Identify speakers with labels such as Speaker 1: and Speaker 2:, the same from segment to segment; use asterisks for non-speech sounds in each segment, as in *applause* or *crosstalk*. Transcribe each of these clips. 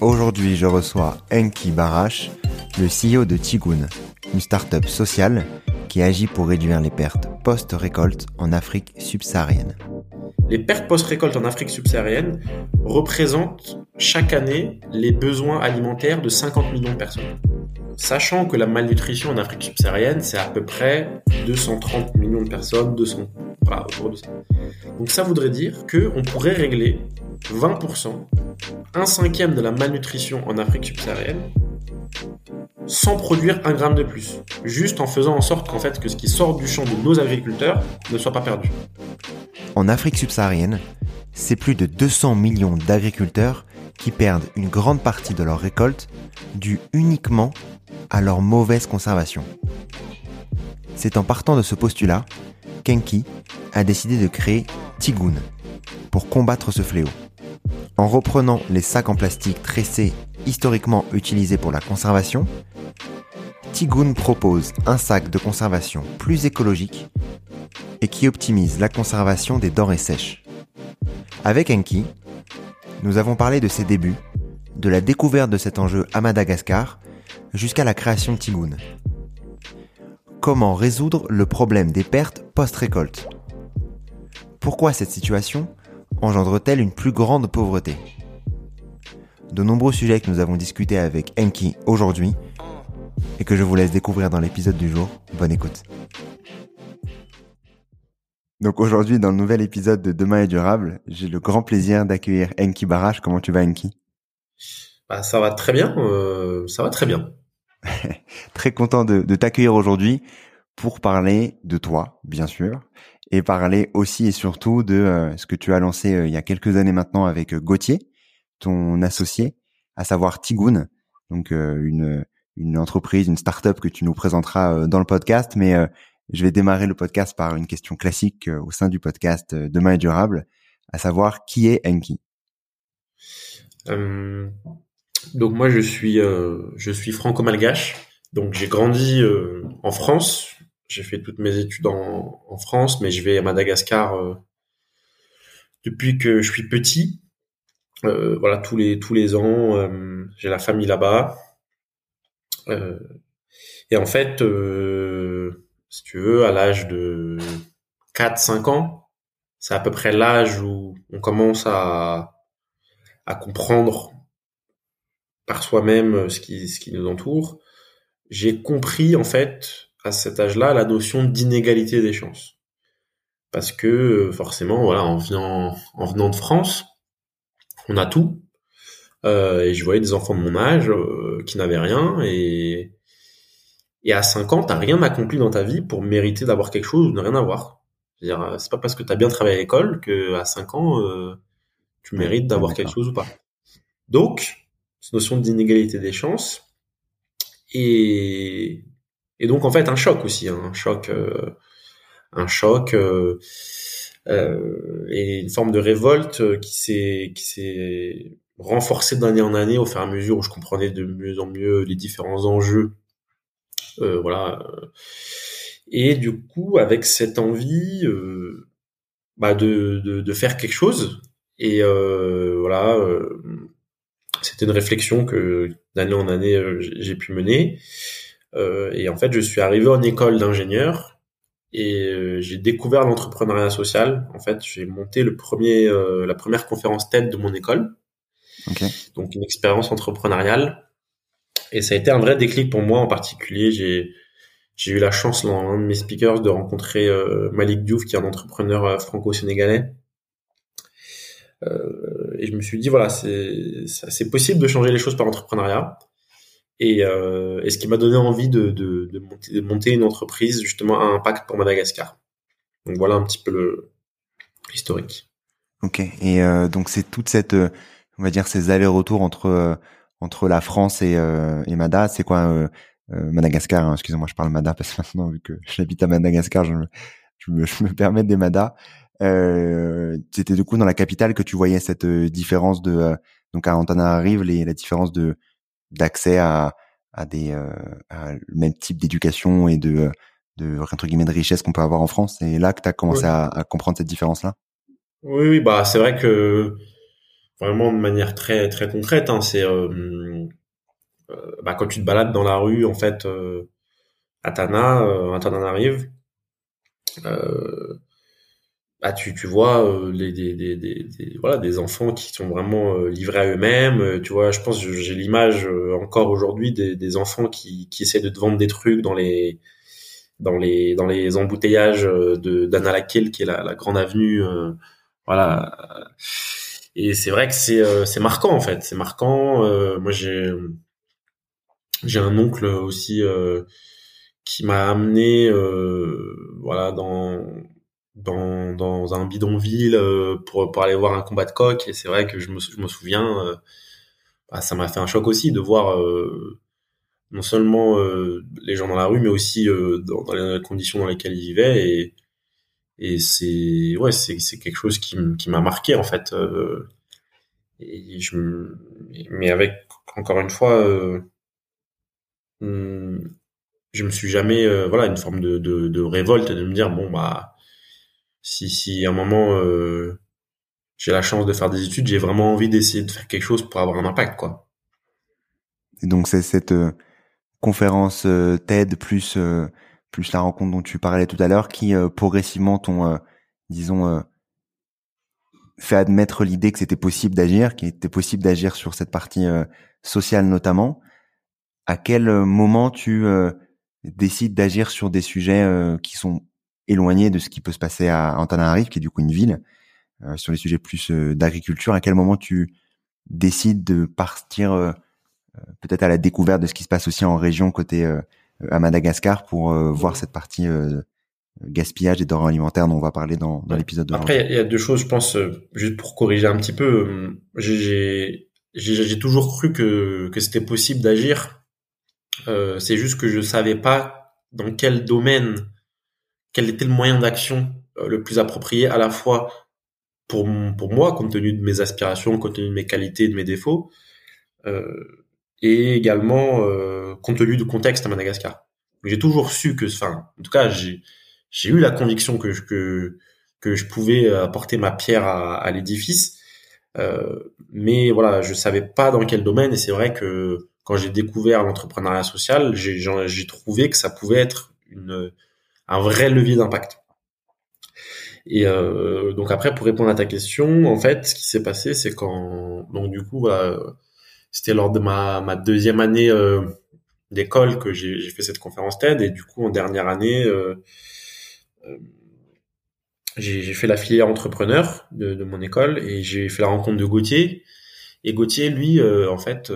Speaker 1: Aujourd'hui, je reçois Enki Barash, le CEO de Tigoun, une start-up sociale qui agit pour réduire les pertes post-récolte en Afrique subsaharienne.
Speaker 2: Les pertes post-récolte en Afrique subsaharienne représentent chaque année les besoins alimentaires de 50 millions de personnes. Sachant que la malnutrition en Afrique subsaharienne, c'est à peu près 230 millions de personnes, 200, voilà, autour de ça. Donc ça voudrait dire qu'on pourrait régler 20%, un cinquième de la malnutrition en Afrique subsaharienne, sans produire un gramme de plus. Juste en faisant en sorte qu'en fait que ce qui sort du champ de nos agriculteurs ne soit pas perdu.
Speaker 1: En Afrique subsaharienne, c'est plus de 200 millions d'agriculteurs qui perdent une grande partie de leur récolte due uniquement à leur mauvaise conservation. C'est en partant de ce postulat qu'Enki a décidé de créer Tigoun pour combattre ce fléau. En reprenant les sacs en plastique tressés historiquement utilisés pour la conservation, Tigoun propose un sac de conservation plus écologique et qui optimise la conservation des denrées sèches. Avec Enki, nous avons parlé de ses débuts, de la découverte de cet enjeu à Madagascar, jusqu'à la création de Tigoun. Comment résoudre le problème des pertes post-récolte? Pourquoi cette situation? Engendre-t-elle une plus grande pauvreté De nombreux sujets que nous avons discutés avec Enki aujourd'hui et que je vous laisse découvrir dans l'épisode du jour. Bonne écoute. Donc aujourd'hui, dans le nouvel épisode de Demain est durable, j'ai le grand plaisir d'accueillir Enki Barash. Comment tu vas, Enki?
Speaker 2: Bah, Ça va très bien. Euh, ça va très bien. *laughs*
Speaker 1: très content de, de t'accueillir aujourd'hui pour parler de toi, bien sûr, et parler aussi et surtout de euh, ce que tu as lancé euh, il y a quelques années maintenant avec Gauthier, ton associé, à savoir Tigoun, donc une une entreprise, une start-up que tu nous présenteras dans le podcast, mais je vais démarrer le podcast par une question classique euh, au sein du podcast euh, Demain est durable, à savoir qui est Enki?
Speaker 2: Euh, Donc moi je suis je suis franco-malgache. Donc j'ai grandi en France. J'ai fait toutes mes études en, en, France, mais je vais à Madagascar depuis que je suis petit. voilà tous les tous les ans, j'ai la famille là-bas. et en fait si tu veux, à l'âge de 4-5 ans, c'est à peu près l'âge où on commence à, à comprendre par soi-même ce qui, ce qui nous entoure. J'ai compris, en fait, à cet âge-là, la notion d'inégalité des chances. Parce que, forcément, voilà, en venant, en venant de France, on a tout. Euh, et je voyais des enfants de mon âge euh, qui n'avaient rien et et à 5 ans, t'as rien accompli dans ta vie pour mériter d'avoir quelque chose ou de rien avoir. C'est-à-dire, euh, c'est pas parce que t'as bien travaillé à l'école que à 5 ans, euh, tu mérites d'avoir quelque chose ou pas. Donc, cette notion d'inégalité des chances et et donc en fait un choc aussi, hein, un choc, euh, un choc et une forme de révolte qui s'est qui s'est renforcé d'année en année au fur et à mesure où je comprenais de mieux en mieux les différents enjeux. Euh, voilà. Et du coup, avec cette envie euh, bah de, de, faire quelque chose, et euh, voilà, euh, c'était une réflexion que d'année en année euh, j'ai pu mener. Et en fait, je suis arrivé en école d'ingénieur et j'ai découvert l'entrepreneuriat social. En fait, j'ai monté le premier, la première conférence TED de mon école. Donc une expérience entrepreneuriale. Et ça a été un vrai déclic pour moi en particulier. J'ai j'ai eu la chance dans un de mes speakers de rencontrer euh, Malik Diouf, qui est un entrepreneur euh, franco-sénégalais. Euh, et je me suis dit voilà, c'est c'est possible de changer les choses par l'entrepreneuriat. Et, euh, et, ce qui m'a donné envie de, de, de, monter, de monter une entreprise justement à impact pour Madagascar. Donc voilà un petit peu le historique.
Speaker 1: Ok. Et euh, donc c'est toute cette on va dire ces allers-retours entre euh, entre la France et, euh, et Mada. C'est quoi euh, Madagascar hein, Excusez-moi, je parle Mada parce que maintenant vu que *laughs* j'habite à Madagascar, je me, je me, je me permets des Mada. Euh, c'était du coup dans la capitale que tu voyais cette différence de donc à Antananarive les la différence de d'accès à à des à le même type d'éducation et de de entre guillemets de richesse qu'on peut avoir en France et là que tu as commencé à, à, comprendre cette différence là
Speaker 2: oui oui bah c'est vrai que vraiment de manière très très concrète. Hein, c'est euh, euh, bah, quand tu te balades dans la rue, en fait, euh, à Tana, euh, à arrive, euh, bah, tu, tu vois euh, les, des, des, des, voilà, des enfants qui sont vraiment livrés à eux-mêmes. Tu vois, je pense j'ai l'image encore aujourd'hui des, des enfants qui, qui essaient de te vendre des trucs dans les dans les dans les embouteillages de d'Analakil qui est la, la grande avenue voilà et c'est vrai que c'est euh, c'est marquant en fait, c'est marquant. Euh, moi j'ai j'ai un oncle aussi euh, qui m'a amené voilà dans dans un bidonville pour pour aller voir un combat de coq. Et c'est vrai que je me je me souviens bah, ça m'a fait un choc aussi de voir non seulement les gens dans la rue mais aussi dans, les conditions dans lesquelles ils vivaient. Et et c'est ouais quelque chose qui qui m'a marqué en fait euh, mais avec encore une fois euh, hmm, je me suis jamais euh, voilà une forme de, de, de révolte de me dire bon bah si si à un moment euh, j'ai la chance de faire des études j'ai vraiment envie d'essayer de faire quelque chose pour avoir un impact quoi
Speaker 1: et donc c'est cette conférence TED plus plus la rencontre dont tu parlais tout à l'heure, qui euh, progressivement t'ont, euh, disons, euh, fait admettre l'idée que c'était possible d'agir, qu'il était possible d'agir sur cette partie sociale notamment. À quel moment tu décides d'agir sur des sujets qui sont éloignés de ce qui peut se passer à Antananarive, qui est du coup une ville, sur les sujets plus d'agriculture À quel moment tu décides de partir peut-être à la découverte de ce qui se passe aussi en région côté à Madagascar pour euh, voir cette partie euh, gaspillage et denrées alimentaires dont on va parler dans, dans l'épisode de
Speaker 2: Après, il y a deux choses, je pense, euh, juste pour corriger un petit peu. J'ai j'ai toujours cru que, que c'était possible d'agir. Euh, c'est juste que je savais pas dans quel domaine, quel était le moyen d'action le plus approprié à la fois pour, pour moi, compte tenu de mes aspirations, compte tenu de mes qualités, de mes défauts, euh, et également euh, compte tenu du contexte à Madagascar. J'ai toujours su que, enfin, en tout cas, j'ai eu la conviction que je, que je pouvais apporter ma pierre à, à l'édifice, euh, mais voilà, je savais pas dans quel domaine. Et c'est vrai que quand j'ai découvert l'entrepreneuriat social, j'ai trouvé que ça pouvait être une un vrai levier d'impact. Et euh, donc après, pour répondre à ta question, en fait, ce qui s'est passé, c'est quand donc du coup, c'était lors de ma, ma deuxième année euh, d'école que j'ai fait cette conférence TED. Et du coup en dernière année euh, euh, j'ai fait la filière entrepreneur de, de mon école et j'ai fait la rencontre de Gauthier. Et Gauthier lui en fait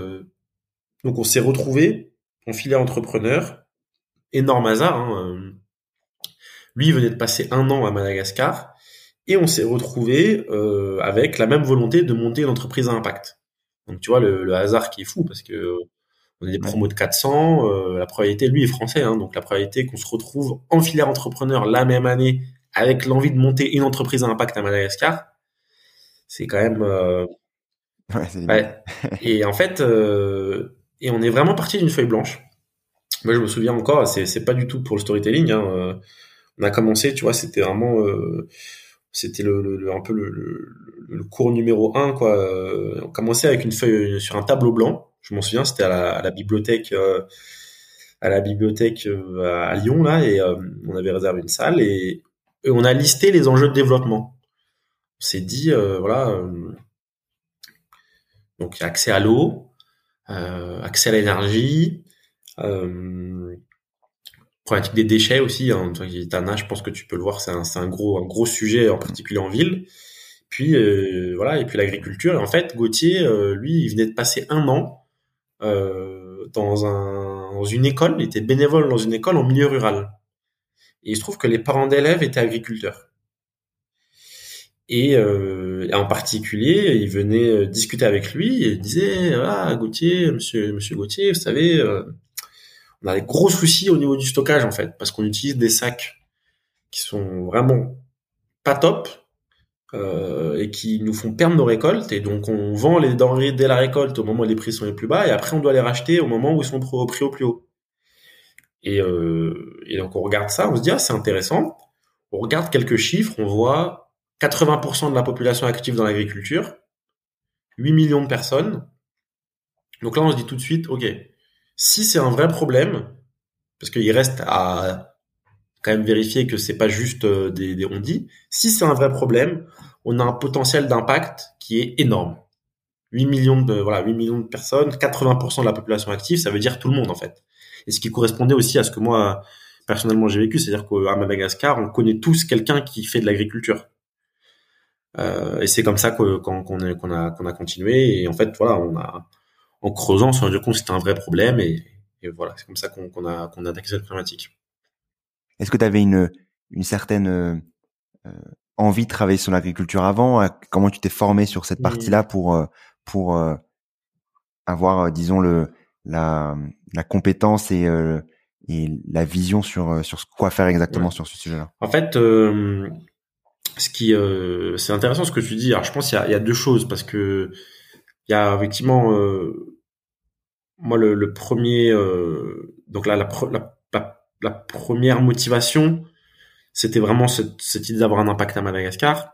Speaker 2: donc on s'est retrouvé en filière entrepreneur. Énorme hasard hein, lui il venait de passer un an à Madagascar et on s'est retrouvé avec la même volonté de monter une entreprise à impact donc tu vois le, le, hasard qui est fou parce que on a des promos de 400. Euh, la probabilité, lui est français, hein, donc la probabilité qu'on se retrouve en filière entrepreneur la même année avec l'envie de monter une entreprise à impact à Madagascar, c'est quand même euh, Ouais, *laughs* et en fait, euh, et on est vraiment parti d'une feuille blanche. Moi, je me souviens encore, c'est, c'est pas du tout pour le storytelling. Hein, euh, on a commencé, tu vois, c'était vraiment, euh, c'était le, un peu le, cours numéro un, quoi. Euh, on commençait avec une feuille sur un tableau blanc. Je m'en souviens, c'était à la, bibliothèque, euh, à la bibliothèque à Lyon là, et on avait réservé une salle et, et, on a listé les enjeux de développement. On s'est dit, voilà donc accès à l'eau, euh, accès à l'énergie, euh, problématique des déchets aussi. Hein. Tana, je pense que tu peux le voir, c'est un, un, gros, un gros sujet en particulier en ville. Puis euh, voilà, et puis l'agriculture. En fait, Gauthier, euh, lui, il venait de passer un an euh, dans, un, dans une école. Il était bénévole dans une école en milieu rural. Et il se trouve que les parents d'élèves étaient agriculteurs. Et, euh, en particulier, il venait euh, discuter avec lui et disait ah Gauthier, Monsieur Monsieur Gauthier, vous savez, euh, on a des gros soucis au niveau du stockage en fait, parce qu'on utilise des sacs qui sont vraiment pas top euh, et qui nous font perdre nos récoltes et donc on vend les denrées dès la récolte au moment où les prix sont les plus bas et après on doit les racheter au moment où ils sont au prix au plus haut. Et, euh, et donc on regarde ça, on se dit ah c'est intéressant. On regarde quelques chiffres, on voit 80% de la population active dans l'agriculture, 8 millions de personnes. Donc là, on se dit tout de suite, OK, si c'est un vrai problème, parce qu'il reste à quand même vérifier que c'est pas juste euh, des, des si c'est un vrai problème, on a un potentiel d'impact qui est énorme. 8 millions de voilà, 8 millions de personnes, 80% de la population active, ça veut dire tout le monde en fait. Et ce qui correspondait aussi à ce que moi personnellement j'ai vécu, c'est-à-dire qu'à Madagascar, on connaît tous quelqu'un qui fait de l'agriculture. Euh, et c'est comme ça qu'on a qu'on a continué. Et en fait, voilà, on a en creusant, on s'est rendu compte que c'était un vrai problème. Et, et voilà, c'est comme ça qu'on a qu'on a attaqué cette problématique.
Speaker 1: Est-ce que tu avais une une certaine euh, envie de travailler sur l'agriculture avant? Comment tu t'es formé sur cette partie-là pour euh, pour euh, avoir, disons le la la compétence et et la vision sur sur quoi faire exactement sur ce sujet-là?
Speaker 2: En fait, euh, ce qui euh, c'est intéressant ce que tu dis. Alors je pense qu'il y y a deux choses parce que il y a effectivement euh, moi le, le premier euh, donc là la, la, la, première motivation c'était vraiment cette, cette idée d'avoir un impact à Madagascar.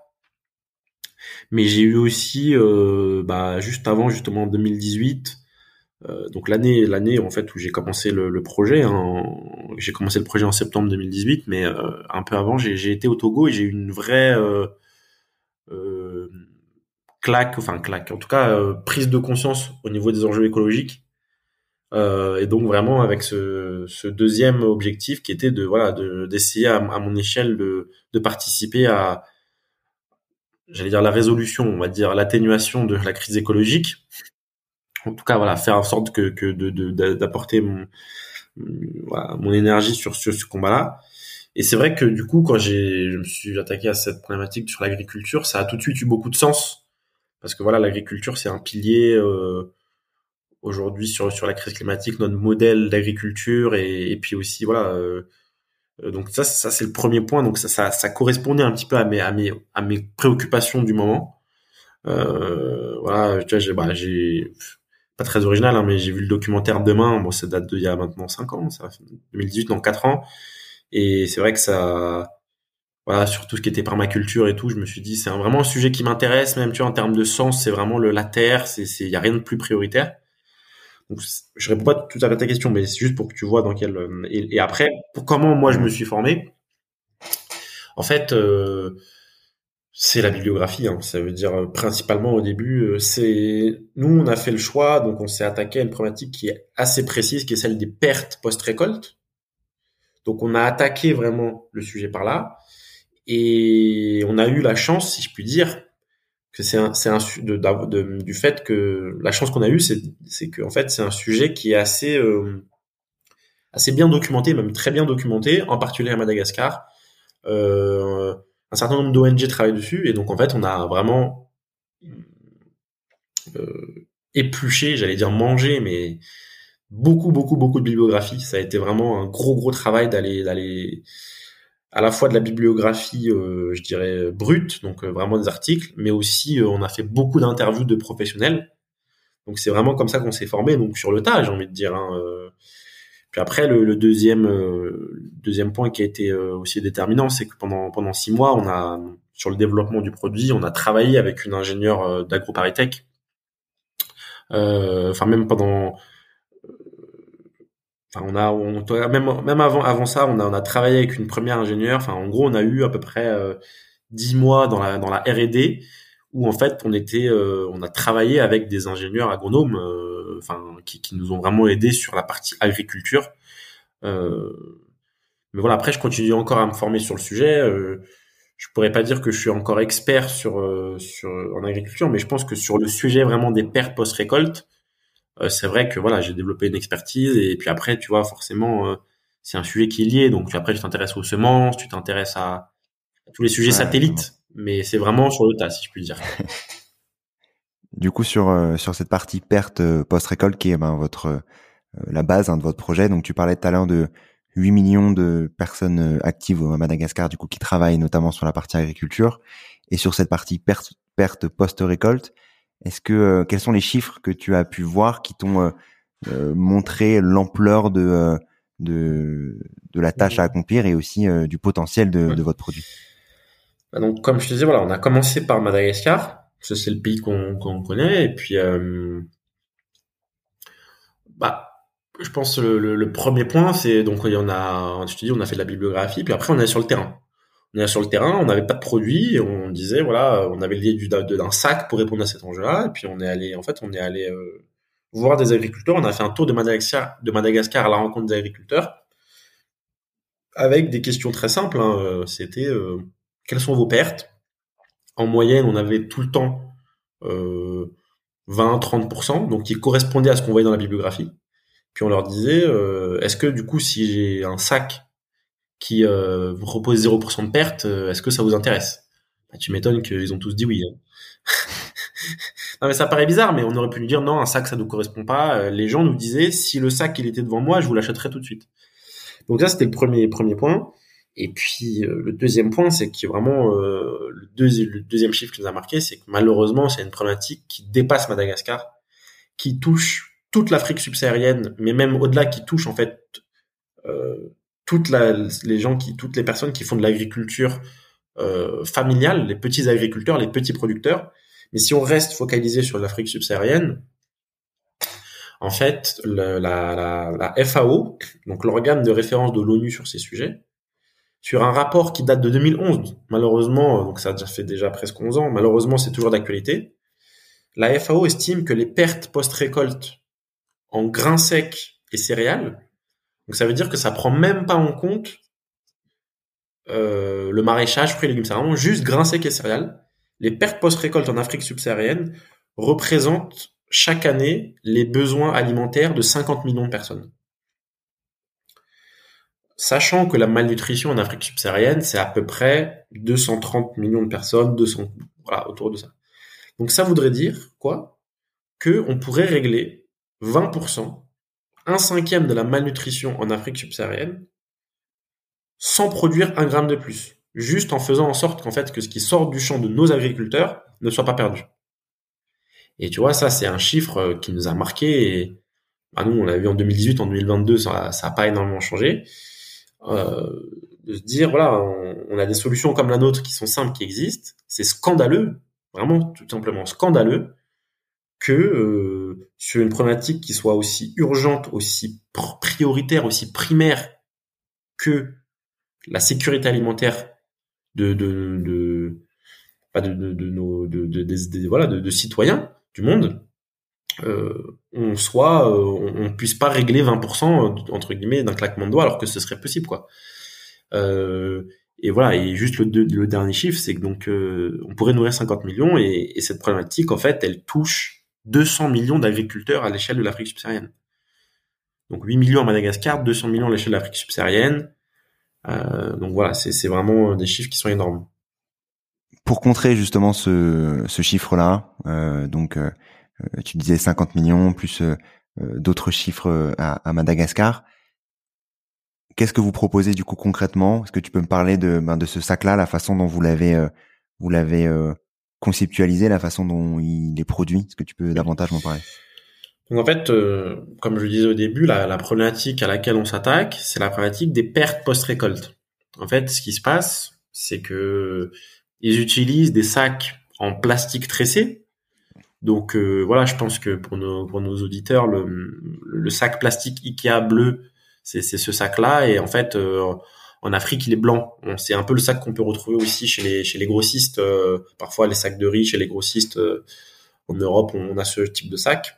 Speaker 2: Mais j'ai eu aussi euh, bah, juste avant justement en 2018 euh, donc l'année l'année en fait où j'ai commencé le, le projet hein, j'ai commencé le projet en septembre 2018 mais euh, un peu avant j'ai été au Togo et j'ai eu une vraie euh, euh claque enfin claque en tout cas prise de conscience au niveau des enjeux écologiques. Et donc vraiment avec ce, ce, deuxième objectif qui était de voilà d'essayer à, à, mon échelle de, de participer à j'allais dire la résolution on va dire l'atténuation de la crise écologique. En tout cas voilà faire en sorte que, que de d'apporter mon voilà, mon énergie sur, sur ce combat-là. Et c'est vrai que du coup, quand j'ai, je me suis attaqué à cette problématique sur l'agriculture, ça a tout de suite eu beaucoup de sens parce que voilà, l'agriculture c'est un pilier euh, aujourd'hui sur sur la crise climatique, notre modèle d'agriculture et, et, puis aussi voilà. Euh, euh, donc ça, ça c'est le premier point. Donc ça, ça, ça, correspondait un petit peu à mes à mes à mes préoccupations du moment. Euh, voilà, tu vois, j'ai bah, j'ai pas très original, hein, mais j'ai vu le documentaire Demain. Bon, ça date d'il y a maintenant 5 ans, ça 2018, donc 4 ans. Et c'est vrai que ça, voilà, sur tout ce qui était permaculture et tout, je me suis dit, c'est vraiment un sujet qui m'intéresse, même, tu vois, en termes de sens, c'est vraiment le, la terre, c'est, il y a rien de plus prioritaire. Donc, je réponds pas tout à fait à ta question, mais c'est juste pour que tu vois dans quel, et, après, pour comment moi je me suis formé. En fait, euh, c'est la bibliographie, hein. ça veut dire euh, principalement au début, euh, c'est nous on a fait le choix, donc on s'est attaqué à une problématique qui est assez précise, qui est celle des pertes post-récolte. Donc on a attaqué vraiment le sujet par là, et on a eu la chance, si je puis dire, que c'est un, c'est un du fait que la chance qu'on a eue, c'est c'est que en fait c'est un sujet qui est assez euh, assez bien documenté, même très bien documenté, en particulier à Madagascar. Euh, un certain nombre d'ONG travaillent dessus et donc en fait on a vraiment euh, épluché, j'allais dire mangé, mais beaucoup beaucoup beaucoup de bibliographie. Ça a été vraiment un gros gros travail d'aller d'aller à la fois de la bibliographie, je dirais brute, donc vraiment des articles, mais aussi on a fait beaucoup d'interviews de professionnels. Donc c'est vraiment comme ça qu'on s'est formé, donc sur le tas, j'ai envie de dire. Hein, puis après, le, deuxième deuxième point qui a été aussi déterminant, c'est que pendant pendant six mois, on a sur le développement du produit, on a travaillé avec une ingénieure d'AgroParisTech. Enfin même pendant Enfin, on a, on, même, même avant, avant ça, on a, on a travaillé avec une première ingénieure. Enfin, en gros, on a eu à peu près euh, dix mois dans la, dans la R&D où en fait, on était, euh, on a travaillé avec des ingénieurs agronomes, euh, enfin, qui, qui nous ont vraiment aidés sur la partie agriculture. mais voilà, après, je continue encore à me former sur le sujet. je pourrais pas dire que je suis encore expert sur, sur en agriculture, mais je pense que sur le sujet vraiment des pertes post-récolte, euh, c'est vrai que voilà, j'ai développé une expertise et puis après, tu vois, forcément, euh, c'est un sujet qui est lié. Donc après, tu t'intéresses aux semences, tu t'intéresses à, tous les sujets satellites, mais c'est vraiment sur le tas, si je puis dire. *laughs*
Speaker 1: du coup, sur euh, sur cette partie perte post-récolte qui est ben, votre la base hein, de votre projet. Donc tu parlais tout à l'heure de 8 millions de personnes actives à Madagascar, du coup, qui travaillent notamment sur la partie agriculture et sur cette partie perte perte post-récolte. Est-ce que euh, quels sont les chiffres que tu as pu voir qui t'ont euh, euh, montré l'ampleur de, de de la tâche à accomplir et aussi du potentiel de, de votre produit?
Speaker 2: Bah Donc, comme je te disais, voilà, on a commencé par Madagascar, ça c'est le pays qu'on connaît, et puis bah je pense le, le, premier point, c'est donc il y en a, je te dis, on a fait de la bibliographie, puis après on est sur le terrain on est sur le terrain, on n'avait pas de produit, on disait voilà, on avait l'idée d'un sac pour répondre à cet enjeu-là, et puis on est allé, en fait, on est allé euh, voir des agriculteurs, on a fait un tour de Madagascar, à la rencontre des agriculteurs, avec des questions très simples. Hein, euh, C'était euh, quelles sont vos pertes? En moyenne, on avait tout le temps 20-30%, donc qui correspondait à ce qu'on voyait dans la bibliographie. Puis on leur disait, est-ce que du coup, si j'ai un sac qui euh, vous propose 0% de perte, euh, est-ce que ça vous intéresse? Bah, Tu m'étonnes qu'ils ont tous dit oui. Hein. *laughs* non mais ça paraît bizarre, mais on aurait pu lui dire non, un sac ça nous correspond pas. Euh, les gens nous disaient si le sac il était devant moi, je vous l'achèterais tout de suite. Donc ça c'était le premier premier point. Et puis le deuxième point, c'est que vraiment le, le, deuxième chiffre qui nous a marqué, c'est que malheureusement c'est une problématique qui dépasse Madagascar, qui touche toute l'Afrique subsaharienne, mais même au-delà, qui touche en fait euh, toutes les gens qui, toutes les personnes qui font de l'agriculture euh, familiale, les petits agriculteurs, les petits producteurs. Mais si on reste focalisé sur l'Afrique subsaharienne, en fait, la, la, FAO, donc l'organe de référence de l'ONU sur ces sujets, sur un rapport qui date de 2011, malheureusement, donc ça fait déjà presque 11 ans, malheureusement c'est toujours d'actualité, la FAO estime que les pertes post-récolte en grains secs et céréales donc ça veut dire que ça prend même pas en compte euh, le maraîchage, fruits et légumes. C'est vraiment juste grains secs et céréales. Les pertes post-récolte en Afrique subsaharienne représentent chaque année les besoins alimentaires de 50 millions de personnes. Sachant que la malnutrition en Afrique subsaharienne, c'est à peu près 230 millions de personnes, 200, voilà, autour de ça. Donc ça voudrait dire quoi? Que on pourrait régler 20% un cinquième de la malnutrition en Afrique subsaharienne sans produire un gramme de plus, juste en faisant en sorte qu'en fait que ce qui sort du champ de nos agriculteurs ne soit pas perdu. Et tu vois, ça c'est un chiffre euh, qui nous a marqué. Et, bah, nous, on l'a vu en 2018, en 2022, ça n'a pas énormément changé. Euh, de se dire, voilà, on, a des solutions comme la nôtre qui sont simples, qui existent. C'est scandaleux, vraiment tout simplement scandaleux, que euh, sur une problématique qui soit aussi urgente, aussi prioritaire, aussi primaire que la sécurité alimentaire de de de de, de, nos de, voilà de, citoyens du monde, euh, on soit euh, on, puisse pas régler 20% entre guillemets d'un claquement de doigts alors que ce serait possible quoi. Euh, et voilà et juste le, le dernier chiffre c'est que donc euh, on pourrait nourrir 50 millions et, et cette problématique en fait elle touche 200 millions d'agriculteurs à l'échelle de l'Afrique subsaharienne. Donc 8 millions à Madagascar, 200 millions à l'échelle de l'Afrique subsaharienne. Euh, donc voilà, c'est vraiment des chiffres qui sont énormes.
Speaker 1: Pour contrer justement ce, ce chiffre-là, euh, donc euh, tu disais 50 millions plus d'autres chiffres à, à, Madagascar. qu'est-ce que vous proposez du coup concrètement? Est-ce que tu peux me parler de, ben, de ce sac-là, la façon dont vous l'avez, euh, vous l'avez euh, conceptualisé, la façon dont il est produit Est-ce que tu peux davantage m'en parler?
Speaker 2: Donc en fait, euh, comme je le disais au début, la, la problématique à laquelle on s'attaque, c'est la problématique des pertes post-récolte. En fait, ce qui se passe, c'est que ils utilisent des sacs en plastique tressé. Donc voilà, je pense que pour nos pour nos auditeurs, le, le sac plastique Ikea bleu c'est ce sac-là. Et en fait, euh, en Afrique, il est blanc. C'est un peu le sac qu'on peut retrouver aussi chez les, grossistes. Euh, parfois, les sacs de riz chez les grossistes euh, en Europe, on, a ce type de sac.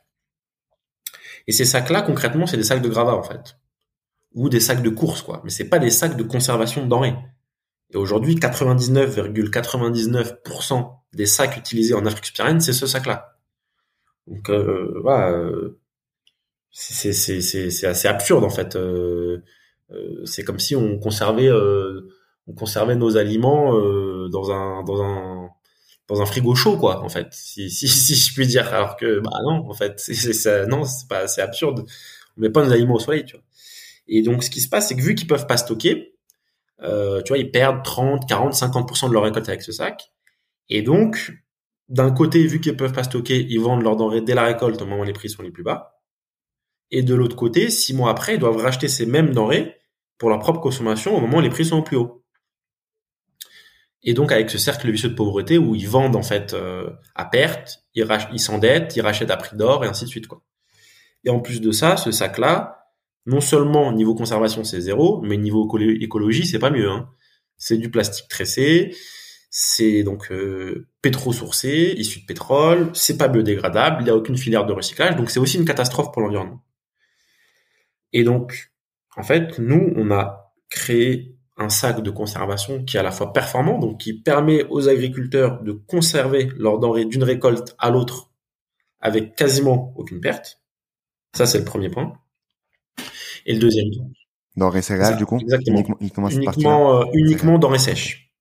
Speaker 2: Et ces sacs-là, concrètement, c'est des sacs de gravat en fait, ou des sacs de course, quoi. Mais c'est pas des sacs de conservation de denrées. Et aujourd'hui, 99,99% des sacs utilisés en Afrique subsaharienne, c'est ce sac-là. Donc voilà, c'est c'est assez absurde en fait. Euh, euh, c'est comme si on conservait euh, on conservait nos aliments dans un dans un dans un frigo chaud quoi en fait si *laughs* si si je puis dire. Alors que bah non en fait c'est c'est non c'est pas c'est absurde. On met pas nos aliments au soleil tu vois. Et donc ce qui se passe c'est que vu qu'ils peuvent pas stocker euh, tu vois ils perdent 30 40 50% de leur récolte avec ce sac. Et donc d'un côté vu qu'ils peuvent pas stocker ils vendent leurs denrées dès la récolte au moment où les prix sont les plus bas. Et de l'autre côté, six mois après, ils doivent racheter ces mêmes denrées pour leur propre consommation au moment où les prix sont au plus haut. Et donc avec ce cercle vicieux de pauvreté où ils vendent en fait euh, à perte, ils, ils s'endettent, ils rachètent à prix d'or et ainsi de suite quoi. Et en plus de ça, ce sac-là, non seulement niveau conservation c'est zéro, mais niveau écologie c'est pas mieux. Hein. C'est du plastique tressé, c'est donc euh, pétro-sourcé, issu de pétrole, c'est pas biodégradable, il n'y a aucune filière de recyclage, donc c'est aussi une catastrophe pour l'environnement. Et donc, en fait, nous, on a créé un sac de conservation qui est à la fois performant, donc qui permet aux agriculteurs de conserver leurs denrées d'une récolte à l'autre avec quasiment aucune perte. Ça, c'est le premier point. Et le deuxième point.
Speaker 1: Denrées céréales, du coup?
Speaker 2: Exactement. Uniquement, uniquement, euh, uniquement denrées sèches.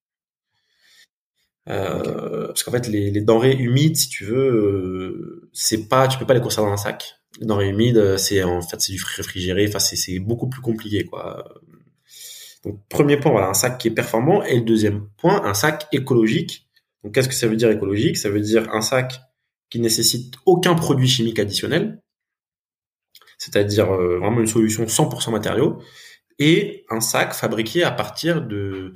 Speaker 2: Euh, parce qu'en fait, les, les, denrées humides, si tu veux, euh, c'est pas, tu peux pas les conserver dans un sac denrées humides, euh, c'est en fait c'est du réfrigéré. Enfin, c'est beaucoup plus compliqué, quoi. Donc, premier point, voilà, un sac qui est performant. Et le deuxième point, un sac écologique. Donc, qu'est-ce que ça veut dire écologique? Ça veut dire un sac qui nécessite aucun produit chimique additionnel, c'est-à-dire euh, vraiment une solution 100% matériaux, et un sac fabriqué à partir de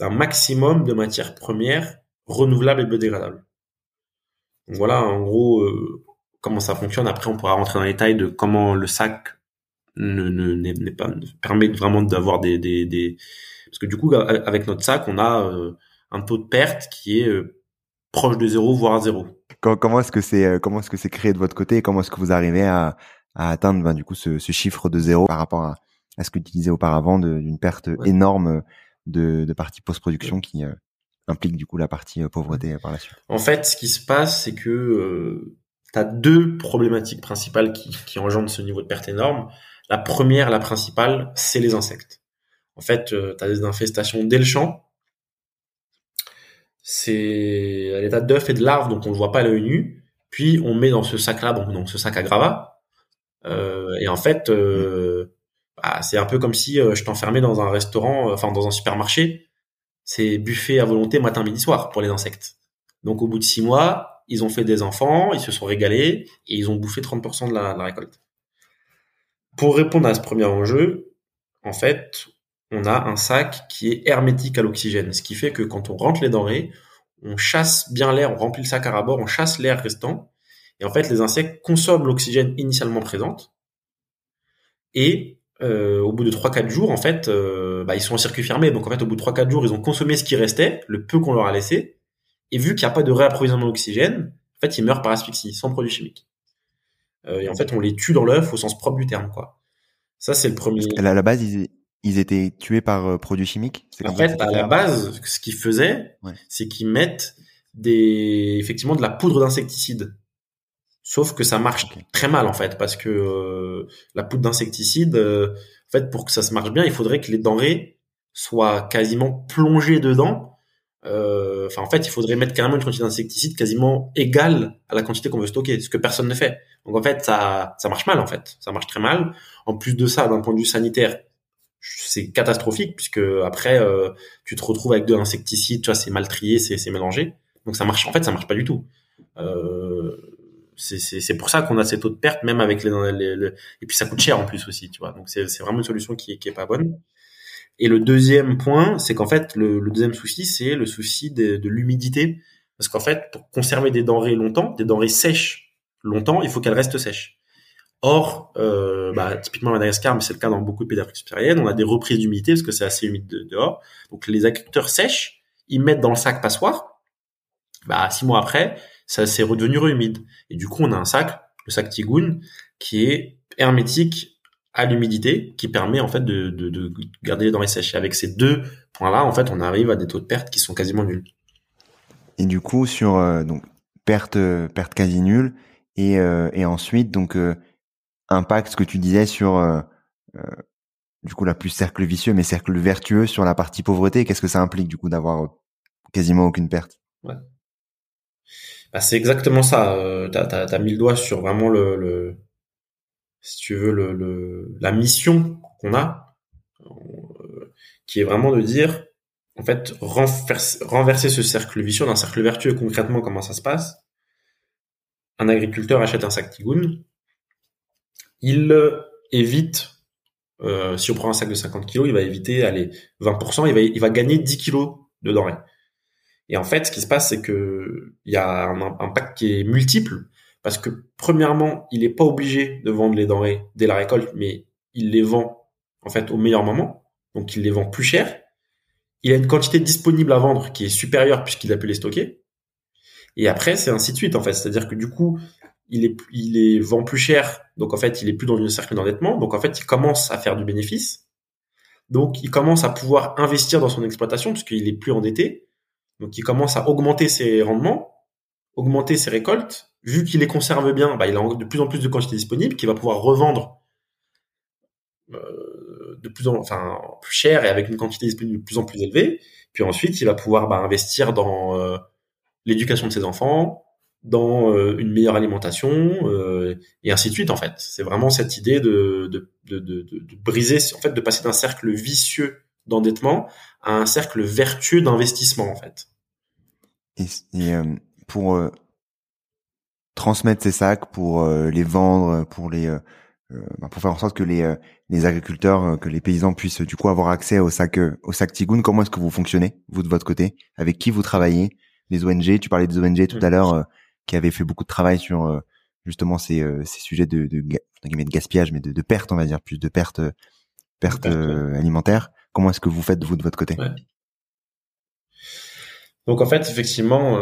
Speaker 2: d'un maximum de matières premières renouvelables et biodégradables. Donc voilà, en gros, euh, comment ça fonctionne. Après, on pourra rentrer dans les détails de comment le sac ne, ne, n'est pas permet vraiment d'avoir des, des, des, parce que du coup, avec notre sac, on a euh, un taux de perte qui est euh, proche de zéro, voire zéro.
Speaker 1: Comment est-ce que c'est euh, comment est-ce que c'est créé de votre côté et comment est-ce que vous arrivez à, à atteindre ben, du coup ce, ce, chiffre de zéro par rapport à, à ce que tu disais auparavant d'une perte énorme de, de partie post-production qui implique du coup la partie pauvreté par la suite?
Speaker 2: En fait, ce qui se passe, c'est que tu as deux problématiques principales qui, qui engendrent ce niveau de perte énorme. La première, la principale, c'est les insectes. En fait, euh, tu as des infestations dès le champ. C'est à l'état d'œuf et de larves, donc on le voit pas à l'œil nu. Puis on met dans ce sac-là, donc dans ce sac à gravat. Euh, et en fait, euh, bah, c'est un peu comme si euh, je t'enfermais dans un restaurant, enfin dans un supermarché. C'est buffet à volonté matin, midi, soir pour les insectes. Donc au bout de six mois, ils ont fait des enfants, ils se sont régalés et ils ont bouffé 30% de la, récolte. Pour répondre à ce premier enjeu, en fait, on a un sac qui est hermétique à l'oxygène, ce qui fait que quand on rentre les denrées, on chasse bien l'air, on remplit le sac à rabord, on chasse l'air restant, et en fait, les insectes consomment l'oxygène initialement présente, et euh, au bout de 3-4 jours, en fait, euh, bah, ils sont en circuit fermé, donc en fait, au bout de 3-4 jours, ils ont consommé ce qui restait, le peu qu'on leur a laissé, et vu qu'il n'y a pas de réapprovisionnement d'oxygène, en fait, ils meurent par asphyxie, sans produits chimiques. Euh, et en fait, on les tue dans l'œuf au sens propre du terme, quoi. Ça, c'est le premier.
Speaker 1: À la base, ils, étaient tués par euh, produits chimiques.
Speaker 2: En fait, à la base, ce qu'ils faisaient, c'est qu'ils mettent des, effectivement, de la poudre d'insecticide. Sauf que ça marche très mal en fait, parce que euh, la poudre d'insecticide, en fait, pour que ça se marche bien, il faudrait que les denrées soient quasiment plongées dedans euh, enfin en fait il faudrait mettre carrément une quantité d'insecticide quasiment égale à la quantité qu'on veut stocker ce que personne ne fait donc en fait ça ça marche mal en fait ça marche très mal en plus de ça d'un point de vue sanitaire c'est catastrophique puisque après euh, tu te retrouves avec de l'insecticide, tu vois, c'est mal trié, c'est c'est mélangé. Donc ça marche en fait, ça marche pas du tout. Euh, c'est pour ça qu'on a ces taux de perte même avec les, les, et puis ça coûte cher en plus aussi, tu vois. Donc c'est c'est vraiment une solution qui est qui est pas bonne. Et le deuxième point, c'est qu'en fait le, le, deuxième souci, c'est le souci de, de l'humidité parce qu'en fait pour conserver des denrées longtemps, des denrées sèches longtemps, il faut qu'elles restent sèches. Or, euh, bah, typiquement à Madagascar, mais c'est le cas dans beaucoup de pays d'Afrique on a des reprises d'humidité parce que c'est assez humide dehors. Donc les agriculteurs sèchent, ils mettent dans le sac passoire. Bah, six mois après, ça s'est redevenu humide. Et du coup, on a un sac, le sac Tigoun, qui est hermétique à l'humidité, qui permet en fait de, de, de garder les denrées sèches. Et avec ces deux points-là, en fait, on arrive à des taux de perte qui sont quasiment nuls.
Speaker 1: Et du coup, sur euh, donc perte perte quasi nulle, et, euh, et ensuite donc euh, impact ce que tu disais sur euh, euh, du coup la plus cercle vicieux mais cercle vertueux sur la partie pauvreté qu'est-ce que ça implique du coup d'avoir euh, quasiment aucune perte?
Speaker 2: Ouais. bah, c'est exactement ça euh, t'as as, mis le doigt sur vraiment le, le si tu veux la mission qu'on a euh, qui est vraiment de dire en fait renverser, ce cercle vicieux d'un cercle vertueux concrètement comment ça se passe. Un agriculteur achète un sac Tigoun. Il évite, euh, si on prend un sac de 50 kilos, il va éviter, allez, 20%, il va, il va gagner 10 kilos de denrées. Et en fait, ce qui se passe, c'est que il y a un impact qui est multiple, parce que premièrement, il n'est pas obligé de vendre les denrées dès la récolte, mais il les vend en fait au meilleur moment, donc il les vend plus cher. Il a une quantité disponible à vendre qui est supérieure puisqu'il a pu les stocker. Et après, c'est ainsi de suite en fait, c'est-à-dire que du coup, il est, vend plus cher, donc en fait, il est plus dans une cercle d'endettement, donc en fait, il commence à faire du bénéfice. Donc, il commence à pouvoir investir dans son exploitation puisqu'il est plus endetté. Donc, il commence à augmenter ses rendements, augmenter ses récoltes. Vu qu'il les conserve bien, bah, il a de plus en plus de quantité disponible qu'il va pouvoir revendre euh, de plus en enfin plus cher et avec une quantité disponible de plus en plus élevée. Puis ensuite, il va pouvoir bah, investir dans euh, l'éducation de ses enfants, dans euh, une meilleure alimentation euh, et ainsi de suite en fait. C'est vraiment cette idée de, de, de, de, briser, en fait, de passer d'un cercle vicieux d'endettement à un cercle vertueux d'investissement en fait.
Speaker 1: Et euh, pour euh, transmettre ces sacs, pour les vendre, pour les bah, pour faire en sorte que les les agriculteurs, que les paysans puissent du coup avoir accès au sac au sac Tigoun, comment est-ce que vous fonctionnez vous de votre côté? Avec qui vous travaillez? Les ONG, tu parlais des ONG tout à l'heure qui avait fait beaucoup de travail sur euh, justement ces, euh, ces sujets de, de, de, gaspillage, mais de, de perte, on va dire, plus de perte, perte, euh, alimentaire. Comment est-ce que vous faites vous de votre côté?
Speaker 2: Donc en fait, effectivement,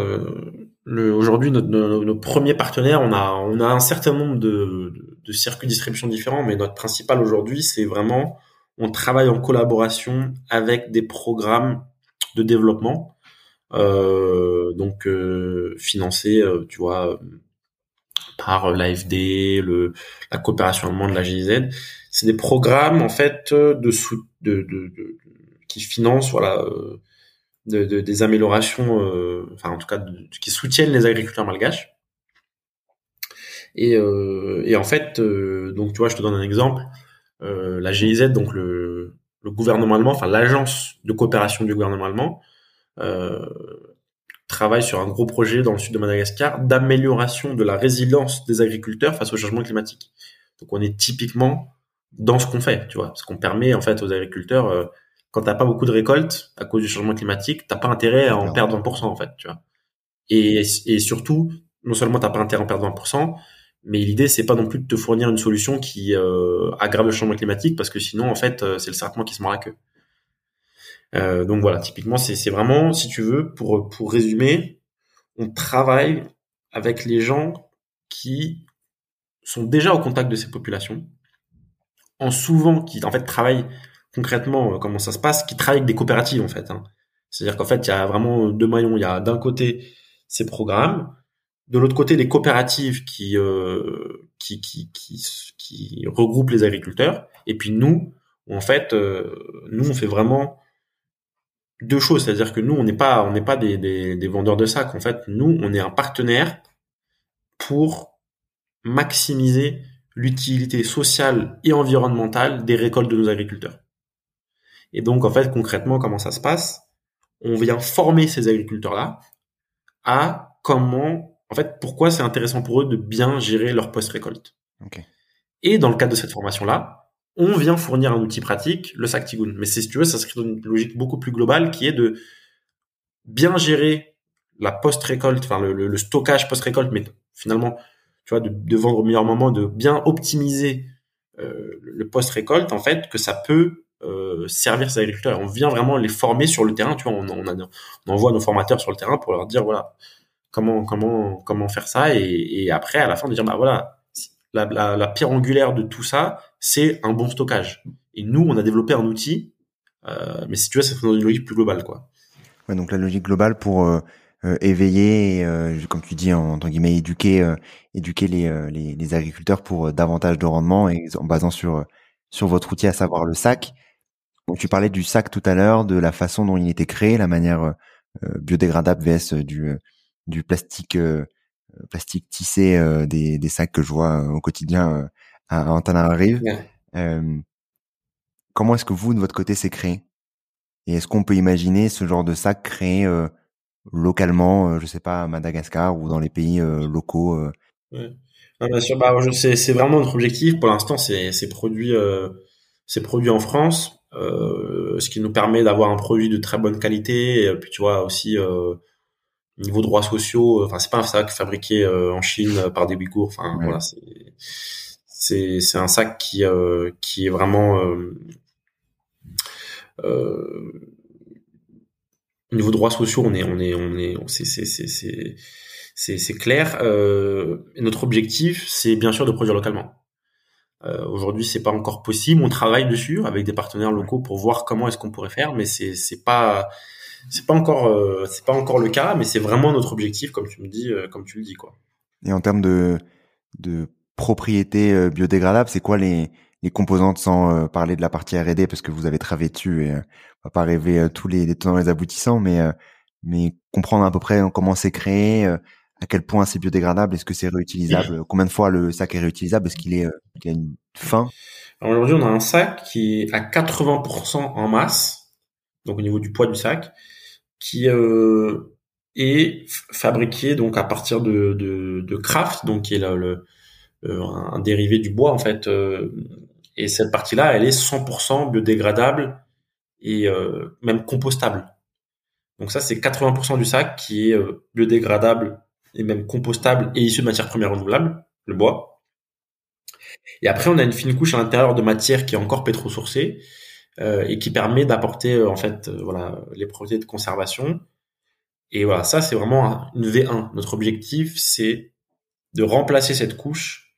Speaker 2: le, aujourd'hui, nos, nos, nos, premiers partenaires, on a, on a un certain nombre de, de, circuits de distribution différents, mais notre principal aujourd'hui, c'est vraiment, on travaille en collaboration avec des programmes de développement euh, donc euh, financé, euh, tu vois, par l'AFD, le, la coopération allemande, la GIZ. C'est des programmes en fait de, sous, de, de, de qui financent voilà de, de, des améliorations, enfin en tout cas qui soutiennent les agriculteurs malgaches. Et, euh, en fait, donc tu vois, je te donne un exemple. Euh, la GIZ, donc le, le gouvernement allemand, enfin l'agence de coopération du gouvernement allemand, euh, travaille sur un gros projet dans le sud de Madagascar d'amélioration de la résilience des agriculteurs face au changement climatique. Donc on est typiquement dans ce qu'on fait, tu vois, parce qu'on permet en fait aux agriculteurs, euh, quand t'as pas beaucoup de récoltes à cause du changement climatique, t'as pas intérêt à en perdre 20% en fait, tu vois. Et, et surtout, non seulement t'as pas intérêt à en perdre 20%, mais l'idée c'est pas non plus de te fournir une solution qui euh, aggrave le changement climatique, parce que sinon en fait euh, c'est le serpent qui se mord la queue. Euh, donc voilà, typiquement, c'est vraiment, si tu veux, pour, pour résumer, on travaille avec les gens qui sont déjà au contact de ces populations, en souvent qui en fait travaillent concrètement euh, comment ça se passe, qui travaillent avec des coopératives en fait. Hein. C'est-à-dire qu'en fait, il y a vraiment deux maillons. Il y a d'un côté ces programmes, de l'autre côté les coopératives qui, euh, qui, qui, qui, regroupent les agriculteurs, et puis nous, en fait, euh, nous on fait vraiment deux choses, c'est-à-dire que nous, on n'est pas, on pas des, des, des, vendeurs de sacs. En fait, nous, on est un partenaire pour maximiser l'utilité sociale et environnementale des récoltes de nos agriculteurs. Et donc, en fait, concrètement, comment ça se passe? On vient former ces agriculteurs-là à comment, en fait, pourquoi c'est intéressant pour eux de bien gérer leur post-récolte. Et dans le cadre de cette formation-là, on vient fournir un outil pratique, le sac Tigoon. Mais si tu veux, ça s'inscrit dans une logique beaucoup plus globale qui est de bien gérer la post-récolte, enfin le, stockage post-récolte, mais finalement, tu vois, de, vendre au meilleur moment, de bien optimiser euh, le post-récolte, en fait, que ça peut euh, servir ces agriculteurs. on vient vraiment les former sur le terrain. Tu vois, on, a, on envoie nos formateurs sur le terrain pour leur dire voilà comment comment comment faire ça et, et après à la fin de dire bah voilà la, la, la pierre angulaire de tout ça c'est un bon stockage. Et nous on a développé un outil, euh, mais si tu veux c'est dans une logique plus globale quoi.
Speaker 1: Ouais, donc la logique globale pour euh, euh éveiller, euh, comme tu dis en, tant guillemets éduquer éduquer les, les, les agriculteurs pour davantage de rendement et en basant sur sur votre outil à savoir le sac tu parlais du sac tout à l'heure, de la façon dont il était créé, la manière euh, euh, biodégradable vs euh, du du plastique plastique tissé des, des sacs que je vois au quotidien à Antananarive. comment est-ce que vous de votre côté c'est créé? Et est-ce qu'on peut imaginer ce genre de sac créé localement, je sais pas à Madagascar ou dans les pays locaux
Speaker 2: ouais. bien sûr, bah, c'est vraiment notre objectif. Pour l'instant, c'est produit c'est produit en France. Euh, ce qui nous permet d'avoir un produit de très bonne qualité. Et puis tu vois aussi euh, niveau droits sociaux. Enfin c'est pas un sac fabriqué euh, en Chine par des Ouïghours. Enfin voilà c'est c'est c'est un sac qui qui est vraiment niveau droits sociaux on est on est on est c'est c'est c'est c'est c'est clair. Euh, notre objectif, c'est bien sûr de produire localement. Euh, Aujourd'hui, c'est pas encore possible. On travaille dessus avec des partenaires locaux pour voir comment est-ce qu'on pourrait faire, mais c'est c'est pas c'est pas encore euh, c'est pas encore le cas, mais c'est vraiment notre objectif, comme tu me dis, euh, comme tu le dis quoi.
Speaker 1: Et en termes de de propriété euh, biodégradable, c'est quoi les les composantes sans parler de la partie R&D parce que vous avez travaillé dessus et on va pas rêver tous les, les tenants et les aboutissants, mais mais comprendre à peu près comment c'est créé, à quel point c'est biodégradable Est-ce que c'est réutilisable Combien de fois le sac est réutilisable Est-ce qu'il est, euh, a une fin?
Speaker 2: Aujourd'hui, on a un sac qui est à 80% en masse, donc au niveau du poids du sac, qui euh, est fabriqué donc à partir de, de, de craft, donc qui est le, euh, un dérivé du bois en fait. Euh, et cette partie-là, elle est 100% biodégradable et même compostable. Donc ça, c'est 80% du sac qui est biodégradable et même compostable et issu de matières premières renouvelables, le bois. Et après, on a une fine couche à l'intérieur de matière qui est encore pétro-sourcée euh, et qui permet d'apporter euh, en fait euh, voilà les propriétés de conservation. Et voilà, ça c'est vraiment une V1. Notre objectif, c'est de remplacer cette couche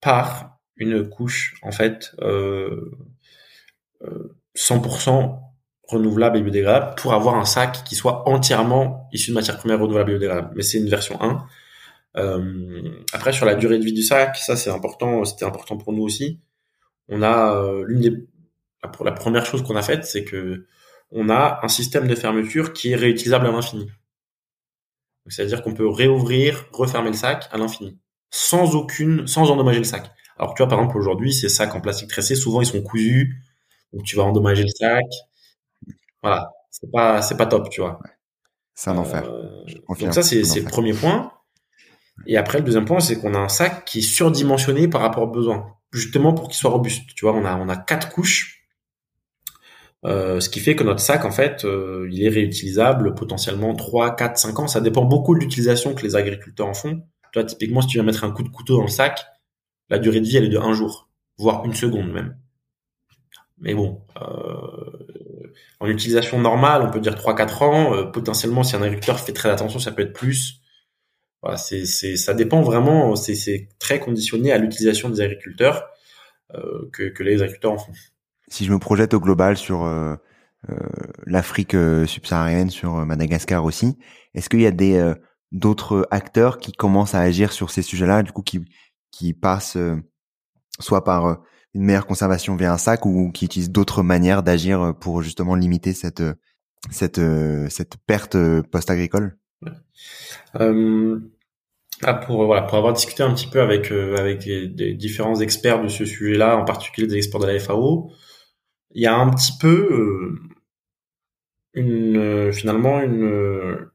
Speaker 2: par une couche en fait euh, 100% renouvelable et biodégradable pour avoir un sac qui soit entièrement issu de matières premières renouvelables et biodégradables. Mais c'est une version 1. Euh, après, sur la durée de vie du sac, ça c'est important, c'était important pour nous aussi. On a euh, l'une des la première chose qu'on a faite, c'est que on a un système de fermeture qui est réutilisable à l'infini. C'est-à-dire qu'on peut réouvrir, refermer le sac à l'infini, sans aucune, sans endommager le sac. Alors tu vois, par exemple, aujourd'hui, ces sacs en plastique tressé, souvent ils sont cousus, donc tu vas endommager le sac, voilà, c'est pas c'est pas top, tu vois.
Speaker 1: C'est un enfer.
Speaker 2: Euh, donc ça c'est c'est le premier point. Et après le deuxième point, c'est qu'on a un sac qui est surdimensionné par rapport aux besoins, justement pour qu'il soit robuste. Tu vois, on a on a quatre couches. Euh, ce qui fait que notre sac, en fait, euh, il est réutilisable potentiellement 3, 4, 5 ans. Ça dépend beaucoup de l'utilisation que les agriculteurs en font. Toi, typiquement, si tu viens mettre un coup de couteau dans le sac, la durée de vie, elle est de un jour, voire une seconde même. Mais bon, euh, en utilisation normale, on peut dire 3-4 ans. Euh, potentiellement, si un agriculteur fait très attention, ça peut être plus. C'est, c'est, ça dépend vraiment. C'est, c'est très conditionné à l'utilisation des agriculteurs euh, que, les agriculteurs en font.
Speaker 1: Si je me projette au global sur euh, l'Afrique subsaharienne, sur Madagascar aussi, est-ce qu'il y a des d'autres acteurs qui commencent à agir sur ces sujets-là, du coup, qui passent soit par une meilleure conservation via un sac ou qui utilisent d'autres manières d'agir pour justement limiter cette cette cette perte post-agricole?
Speaker 2: Euh, ah, pour voilà pour avoir discuté un petit peu avec euh, avec des, différents experts de ce sujet-là, en particulier des experts de la FAO, il y a un petit peu une finalement une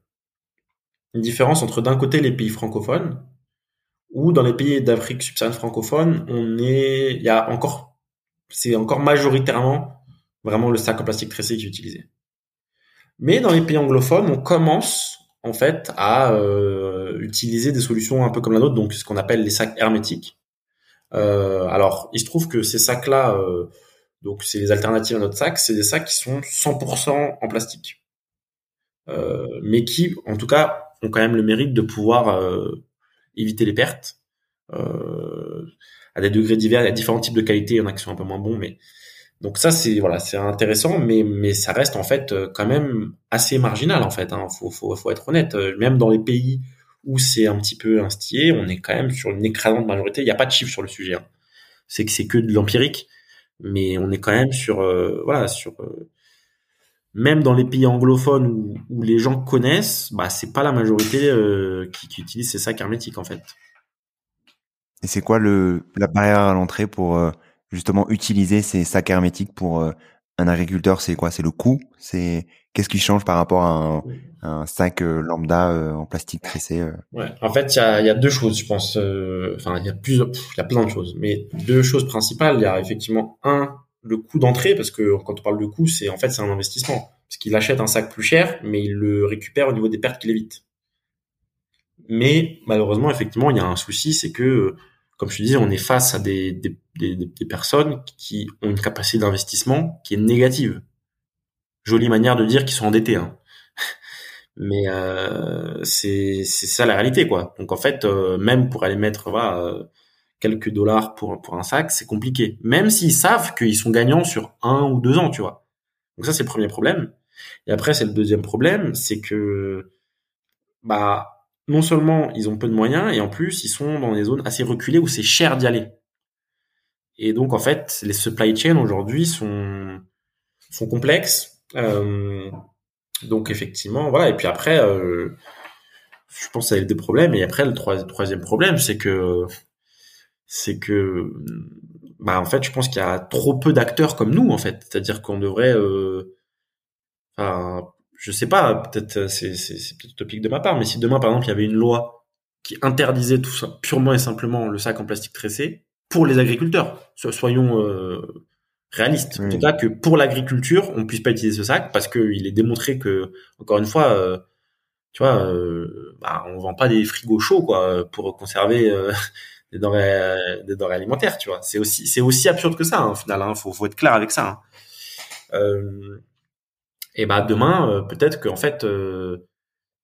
Speaker 2: une différence entre d'un côté les pays francophones ou dans les pays d'Afrique subsaharienne francophone, on est, il y a encore, c'est encore majoritairement vraiment le sac en plastique tressé qui est utilisé. Mais dans les pays anglophones, on commence en fait à euh, utiliser des solutions un peu comme la nôtre, donc ce qu'on appelle les sacs hermétiques. Euh, alors, il se trouve que ces sacs-là, euh, donc c'est les alternatives à notre sac, c'est des sacs qui sont 100% en plastique, euh, mais qui, en tout cas, ont quand même le mérite de pouvoir euh, éviter les pertes euh, à des degrés divers. Il y a différents types de qualités, il y en a qui sont un peu moins bons, mais donc ça c'est voilà c'est intéressant, mais mais ça reste en fait euh, quand même assez marginal en fait. Hein. Faut, faut faut être honnête. Même dans les pays où c'est un petit peu instillé, on est quand même sur une écrasante majorité. Il n'y a pas de chiffre sur le sujet. Hein. C'est que c'est que de l'empirique, mais on est quand même sur voilà sur même dans les pays anglophones où, où les gens connaissent, bah c'est pas la majorité euh, qui, qui, utilise ces sacs hermétiques en fait.
Speaker 1: Et c'est quoi le la barrière à l'entrée pour euh, justement utiliser ces sacs hermétiques pour euh, un agriculteur? C'est quoi? C'est le coût? C'est qu'est-ce qui change par rapport à un, un sac lambda en plastique tressé
Speaker 2: Ouais, en fait il y a, y a, deux choses, je pense. Enfin il y a plusieurs, il y a plein de choses, mais deux choses principales. Il y a effectivement un le coût d'entrée, parce que quand on parle de coût, c'est en fait c'est un investissement, parce qu'il achète un sac plus cher, mais il le récupère au niveau des pertes qu'il évite. Mais malheureusement, effectivement, il y a un souci, c'est que, comme je te disais, on est face à des, des, des, des personnes qui ont une capacité d'investissement qui est négative. Jolie manière de dire qu'ils sont endettés, hein. *laughs* mais euh, c'est ça la réalité, quoi. Donc en fait, euh, même pour aller mettre voilà, euh, quelques dollars pour, pour un sac, c'est compliqué. Même s'ils savent qu'ils sont gagnants sur un ou deux ans, tu vois. Donc ça, c'est le premier problème. Et après, c'est le deuxième problème, c'est que, bah, non seulement ils ont peu de moyens, et en plus, ils sont dans des zones assez reculées où c'est cher d'y aller. Et donc, en fait, les supply chains aujourd'hui sont, sont complexes. Euh, donc, effectivement, voilà. Et puis après, euh, je pense que ça a des problèmes. Et après, le troisième problème, c'est que c'est que bah en fait je pense qu'il y a trop peu d'acteurs comme nous en fait. C'est-à-dire qu'on devrait euh, enfin je sais pas peut-être c'est c'est peut-être utopique de ma part mais si demain par exemple il y avait une loi qui interdisait tout ça purement et simplement le sac en plastique tressé pour les agriculteurs soyons euh, réalistes. En tout cas que pour l'agriculture on puisse pas utiliser ce sac parce qu'il est démontré que encore une fois euh, tu vois euh, bah, on vend pas des frigos chauds quoi pour conserver euh, des denrées, des denrées alimentaires, tu vois. C'est aussi, c'est aussi absurde que ça, hein, au final. Hein, faut, faut être clair avec ça. Hein. Euh, et bah demain, euh, peut-être qu'en fait, euh,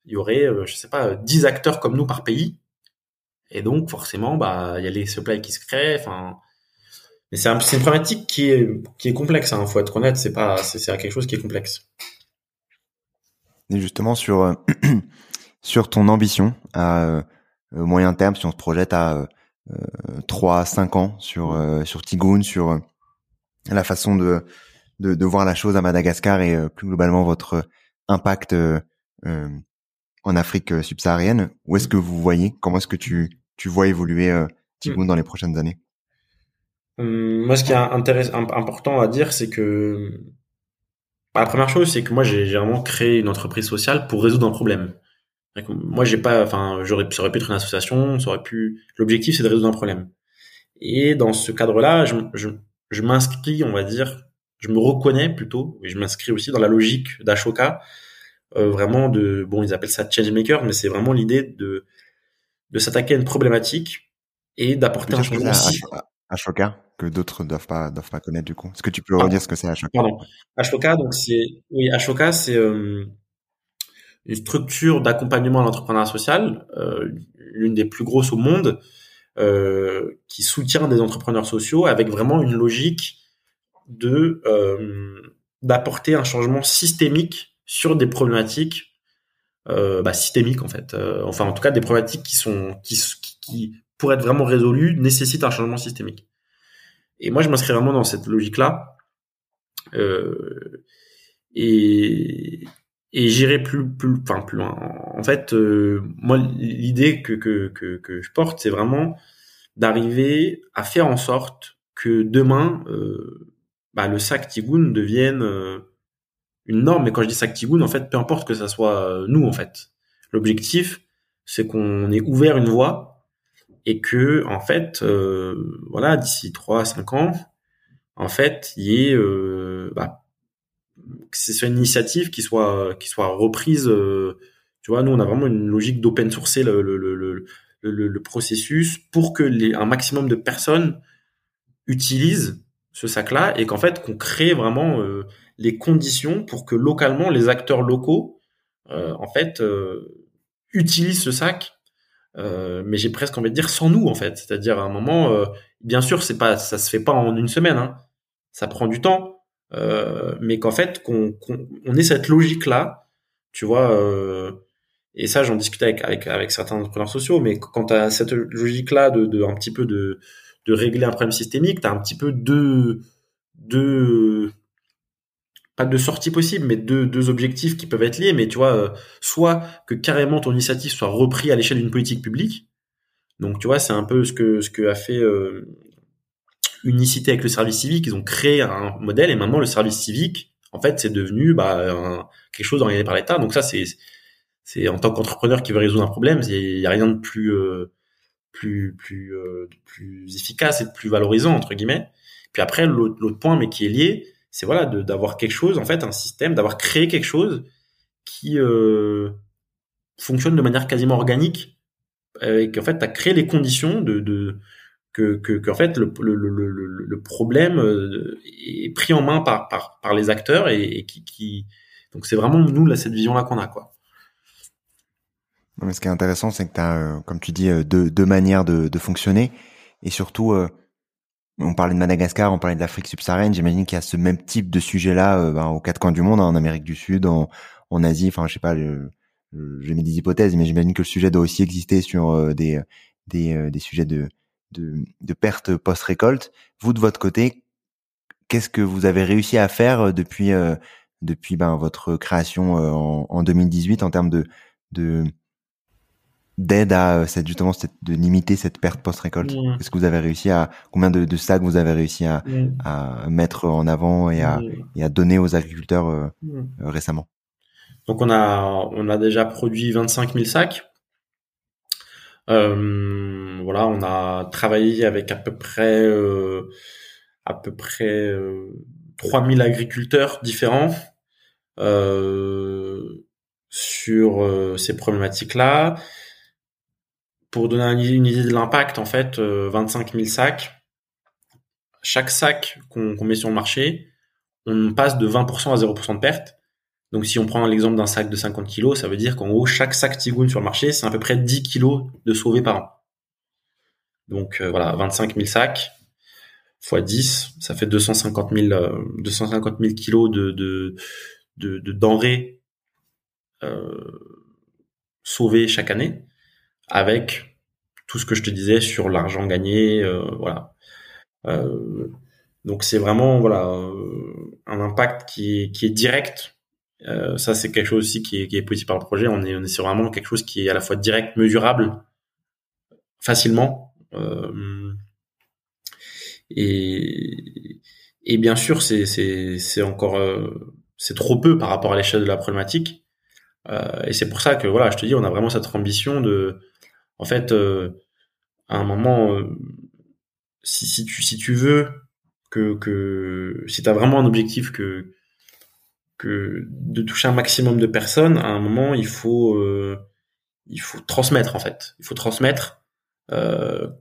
Speaker 2: il y aurait, euh, je sais pas, 10 acteurs comme nous par pays. Et donc forcément, bah il y a les supply qui se créent. Enfin, mais c'est un, une problématique qui est qui est complexe. Hein, faut être honnête, c'est pas, c'est, quelque chose qui est complexe.
Speaker 1: Et justement sur *clears throat* sur ton ambition à moyen terme, si on se projette à 3 5 ans sur euh, sur Tigoun, sur euh, la façon de, de, de voir la chose à Madagascar et euh, plus globalement votre impact en Afrique subsaharienne. Où est-ce que vous voyez Comment est-ce que tu tu vois évoluer Tigoun hmm. dans les prochaines années?
Speaker 2: Hum, Moi, ce qui est intéressant, important à dire, c'est que bah, la première chose, c'est que moi, j'ai vraiment créé une entreprise sociale pour résoudre un problème. Moi, j'ai pas, enfin, j'aurais, ça aurait pu être une association, ça aurait pu. L'objectif, c'est de résoudre un problème. Et dans ce cadre-là, je, je, je m'inscris, on va dire, je me reconnais plutôt, et je m'inscris aussi dans la logique d'Ashoka, euh, vraiment de, bon, ils appellent ça change maker, mais c'est vraiment l'idée de de s'attaquer à une problématique et d'apporter un changement.
Speaker 1: Ashoka que d'autres doivent pas doivent pas connaître du coup. Est-ce que tu peux redire ce que c'est Ashoka?
Speaker 2: Pardon. Ashoka, donc c'est oui, Ashoka, c'est euh, une structure d'accompagnement à l'entrepreneuriat social, euh, l'une des plus grosses au monde, euh, qui soutient des entrepreneurs sociaux avec vraiment une logique de euh, d'apporter un changement systémique sur des problématiques euh, bah, systémiques en fait. Euh, enfin, en tout cas, des problématiques qui sont qui, qui pour être vraiment résolues nécessitent un changement systémique. Et moi, je m'inscris vraiment dans cette logique-là. Euh, et, et j'irai plus plus enfin plus loin. En fait, euh, moi l'idée que, que que je porte, c'est vraiment d'arriver à faire en sorte que demain, euh, bah, le sac Tigoun devienne euh, une norme. Mais quand je dis sac Tigoun, en fait, peu importe que ça soit nous, en fait. L'objectif, c'est qu'on ait ouvert une voie et que, en fait, voilà, d'ici 3 à 5 ans, en fait, il y ait, bah, que ce soit une initiative qui soit, qui soit reprise. Euh, tu vois, nous, on a vraiment une logique d'open sourcer le, le, le, processus pour que un maximum de personnes utilisent ce sac-là et qu'en fait, qu'on crée vraiment euh, les conditions pour que localement, les acteurs locaux, euh, en fait, utilisent ce sac mais j'ai presque envie de dire sans nous en fait. C'est-à-dire à un moment, bien sûr, c'est pas, ça se fait pas en une semaine. Hein. Ça prend du temps, mais qu'en fait, qu'on qu'on on ait cette logique là, tu vois. Euh, et ça, j'en discutais avec, avec, avec certains entrepreneurs sociaux. Mais quand tu cette logique là de, de un petit peu de de régler un problème systémique, tu as un petit peu deux deux pas de sortie possible, mais deux, deux objectifs qui peuvent être liés. Mais tu vois, euh, soit que carrément ton initiative soit repris à l'échelle d'une politique publique. Donc tu vois, c'est un peu ce que ce que a fait euh, Unicité avec le service civique. Ils ont créé un modèle et maintenant le service civique, en fait, c'est devenu bah, quelque chose organisé par l'État. Donc ça, c'est c'est en tant qu'entrepreneur qui veut résoudre un problème, il y a rien de plus euh, plus plus euh, plus efficace et de plus valorisant entre guillemets. Puis après, l'autre point, mais qui est lié, c'est voilà d'avoir quelque chose en fait un système d'avoir créé quelque chose qui euh, fonctionne de manière quasiment organique et qu'en fait tu as créé les conditions de que, que, fait le, problème euh, est pris en main par, par, les acteurs et, qui, donc c'est vraiment nous là cette vision là qu'on a quoi
Speaker 1: mais ce qui est intéressant c'est que tu as euh, comme tu dis deux, deux manières de, fonctionner et surtout on parlait de Madagascar, on parlait de l'Afrique subsaharienne. J'imagine qu'il y a ce même type de sujet-là euh, ben, aux quatre coins du monde, hein, en Amérique du Sud, en, en Asie. Enfin, je sais pas, je mets des hypothèses, mais j'imagine que le sujet doit aussi exister sur euh, des des, euh, des sujets de de, de perte post-récolte. Vous de votre côté, qu'est-ce que vous avez réussi à faire depuis depuis ben, votre création en, en 2018 en termes de de d'aide à euh, cette justement cette, de limiter cette perte post-récolte? Est-ce que vous avez réussi à combien de, de sacs vous avez réussi à, à mettre en avant et à, et à donner aux agriculteurs euh, euh, récemment?
Speaker 2: Donc on a on a déjà produit 25 000 sacs. Euh, voilà, on a travaillé avec à peu près euh, à peu près euh, 3000 agriculteurs différents sur ces problématiques-là pour donner une idée de l'impact, en fait, 25 euh, 000 sacs. Chaque sac qu'on met sur le marché, on passe de 20% à 0% de perte. Donc si on prend l'exemple d'un sac de 50 kg, ça veut dire qu'en gros, chaque sac Tigoun sur le marché, c'est à peu près 10 kg de sauvés par an. Donc euh, voilà, 25 000 sacs x 10, ça fait 250 000, 250 000 kilos de, de, de, denrées euh, sauvées chaque année avec tout ce que je te disais sur l'argent gagné, euh, voilà. Euh, donc c'est vraiment voilà euh, un impact qui est, qui est direct. Ça c'est quelque chose aussi qui est, qui est possible par le projet. On est on est sur vraiment quelque chose qui est à la fois direct, mesurable, facilement. et et bien sûr c'est c'est encore c'est trop peu par rapport à l'échelle de la problématique. et c'est pour ça que voilà, je te dis, on a vraiment cette ambition de en fait, euh, à un moment, euh, si, si, tu, si tu veux que, que si tu as vraiment un objectif que, que de toucher un maximum de personnes, à un moment, il faut, euh, il faut transmettre, en fait. Il faut transmettre,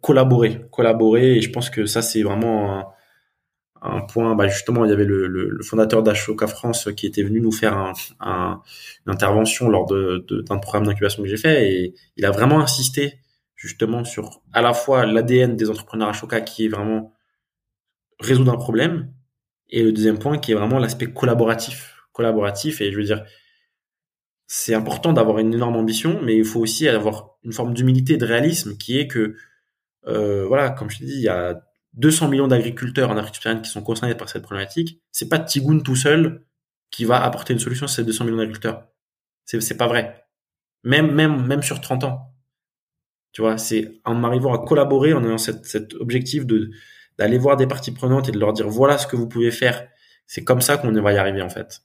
Speaker 2: collaborer. Collaborer, et je pense que ça, c'est vraiment un, un point, bah justement, il y avait le, le, fondateur d'Ashoka France qui était venu nous faire un, un, une intervention lors de, d'un programme d'incubation que j'ai fait et il a vraiment insisté justement sur à la fois l'ADN des entrepreneurs Ashoka qui est vraiment résoudre un problème et le deuxième point qui est vraiment l'aspect collaboratif. Collaboratif et je veux dire, c'est important d'avoir une énorme ambition, mais il faut aussi avoir une forme d'humilité, de réalisme qui est que, euh, voilà, comme je te dis, il y a 200 millions d'agriculteurs en Afrique subsaharienne qui sont concernés par cette problématique, c'est pas Tigoun tout seul qui va apporter une solution à ces 200 millions d'agriculteurs. C'est, c'est pas vrai. Même, même, même sur 30 ans. Tu vois, c'est en arrivant à collaborer, en ayant cet, cet objectif de, d'aller voir des parties prenantes et de leur dire voilà ce que vous pouvez faire. C'est comme ça qu'on va y arriver en fait.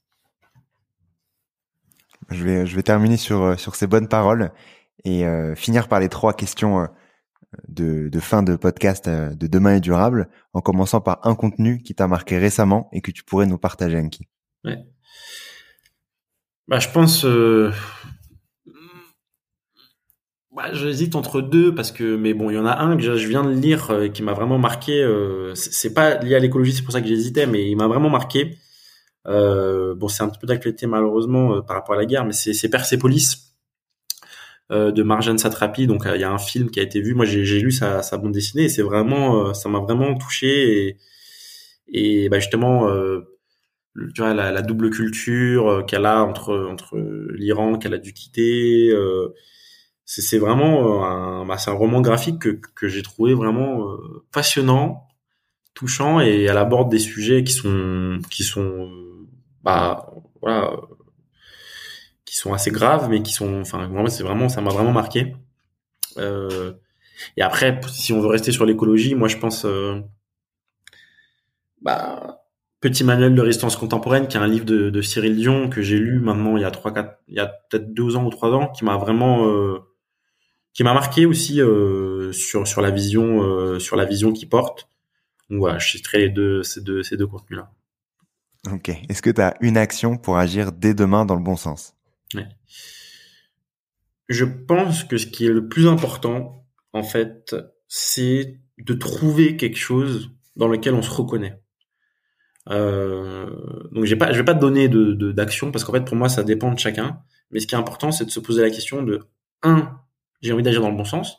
Speaker 1: Je vais, je vais terminer sur, euh, sur ces bonnes paroles et euh, finir par les trois questions euh, de, de fin de podcast de Demain est durable, en commençant par un contenu qui t'a marqué récemment et que tu pourrais nous partager, Anki.
Speaker 2: Ouais. Bah, je pense. Euh... Bah, J'hésite entre deux parce que, mais bon, il y en a un que je viens de lire qui m'a vraiment marqué. Euh, c'est pas lié à l'écologie, c'est pour ça que j'hésitais, mais il m'a vraiment marqué. Euh, bon, c'est un petit peu d'actualité malheureusement euh, par rapport à la guerre, mais c'est Persepolis euh, de Marjane Satrapi. Donc il y a un film qui a été vu. Moi, j'ai lu sa, sa, bande dessinée et c'est vraiment, ça m'a vraiment touché et, et bah, justement, tu vois la, la double culture qu'elle a entre entre l'Iran qu'elle a dû quitter. c'est vraiment un, bah, un roman graphique que, que j'ai trouvé vraiment passionnant touchant et elle aborde des sujets qui sont qui sont bah voilà qui sont assez graves mais qui sont enfin c'est vraiment ça m'a vraiment marqué euh, et après si on veut rester sur l'écologie moi je pense euh, bah Petit manuel de résistance contemporaine, qui est un livre de, de Cyril Dion que j'ai lu maintenant il y a trois, quatre, il y a peut-être deux ans ou trois ans, qui m'a vraiment, euh, qui m'a marqué aussi euh, sur sur la vision, euh, sur la vision qu'il porte. Donc voilà, je citerai les deux, ces deux, ces deux contenus-là.
Speaker 1: Ok. Est-ce que tu as une action pour agir dès demain dans le bon sens?
Speaker 2: Ouais. Je pense que ce qui est le plus important, en fait, c'est de trouver quelque chose dans lequel on se reconnaît. Euh, donc j'ai pas, je vais pas te donner de d'action parce qu'en fait pour moi ça dépend de chacun. Mais ce qui est important, c'est de se poser la question de un, j'ai envie d'agir dans le bon sens.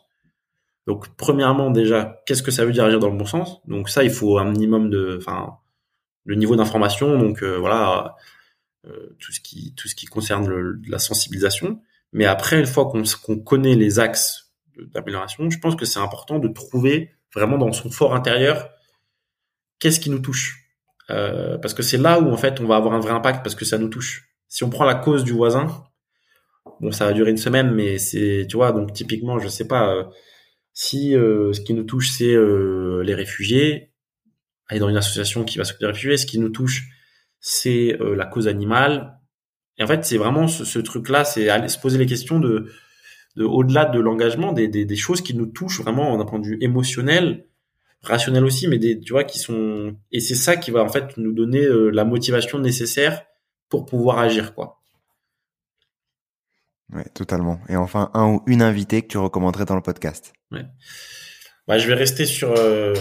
Speaker 2: Donc, premièrement, déjà, qu'est-ce que ça veut dire agir dans le bon sens? Donc ça, il faut un minimum de, enfin, le niveau d'information. Donc euh, voilà, euh, tout ce qui tout ce qui concerne le, la sensibilisation. Mais après, une fois qu'on qu'on connaît les axes d'amélioration, je pense que c'est important de trouver vraiment dans son fort intérieur qu'est-ce qui nous touche. Euh, parce que c'est là où en fait on va avoir un vrai impact parce que ça nous touche. Si on prend la cause du voisin, bon ça va durer une semaine, mais c'est tu vois donc typiquement je sais pas euh, si euh, ce qui nous touche, c'est euh, les réfugiés, aller dans une association qui va s'occuper des réfugiés, ce qui nous touche, c'est euh, la cause animale. Et en fait, c'est vraiment ce, truc-là, c'est aller se poser les questions de, de au-delà de l'engagement, des, des, des, choses qui nous touchent vraiment d'un point de vue émotionnel, rationnel aussi, mais des, tu vois, qui sont et c'est ça qui va en fait nous donner la motivation nécessaire pour pouvoir agir, quoi.
Speaker 1: Ouais, totalement. Et enfin, un ou une invitée que tu recommanderais dans le podcast?
Speaker 2: Ouais. Bah, je vais rester sur euh,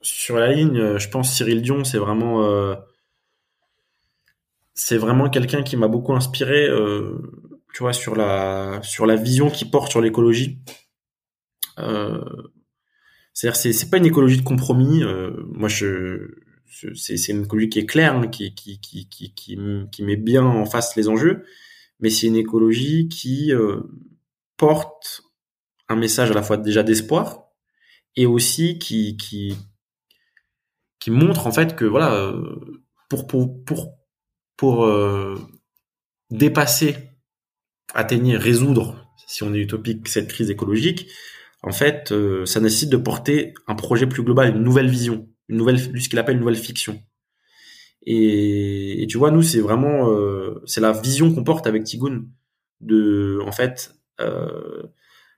Speaker 2: sur la ligne. Je pense Cyril Dion, c'est vraiment euh, vraiment quelqu'un qui m'a beaucoup inspiré. Euh, tu vois, sur la sur la vision qu'il porte sur l'écologie. Euh, c'est-à-dire, c'est pas une écologie de compromis. Euh, moi, c'est une écologie qui est claire, hein, qui, met bien en face les enjeux mais c'est une écologie qui euh, porte un message à la fois déjà d'espoir et aussi qui qui montre en fait que voilà euh, pour pour pour pour euh, dépasser atteindre résoudre si on est utopique cette crise écologique en fait ça nécessite de porter un projet plus global une nouvelle vision une nouvelle ce qu'il appelle une nouvelle fiction et, et tu vois, nous, c'est vraiment, euh, c'est la vision qu'on porte avec Tigoun de, en fait, euh,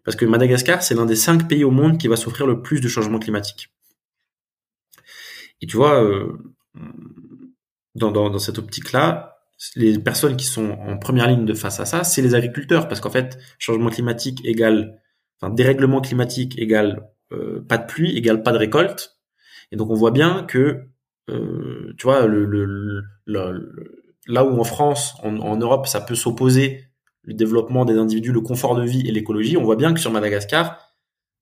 Speaker 2: parce que Madagascar, c'est l'un des cinq pays au monde qui va souffrir le plus de changement climatique. Et tu vois, euh, dans, dans, dans cette optique-là, les personnes qui sont en première ligne de face à ça, c'est les agriculteurs, parce qu'en fait, changement climatique égale, enfin, dérèglement climatique égale euh, pas de pluie égale pas de récolte. Et donc on voit bien que euh, tu vois, le, le, là où en France, en, Europe, ça peut s'opposer le développement des individus, le confort de vie et l'écologie, on voit bien que sur Madagascar,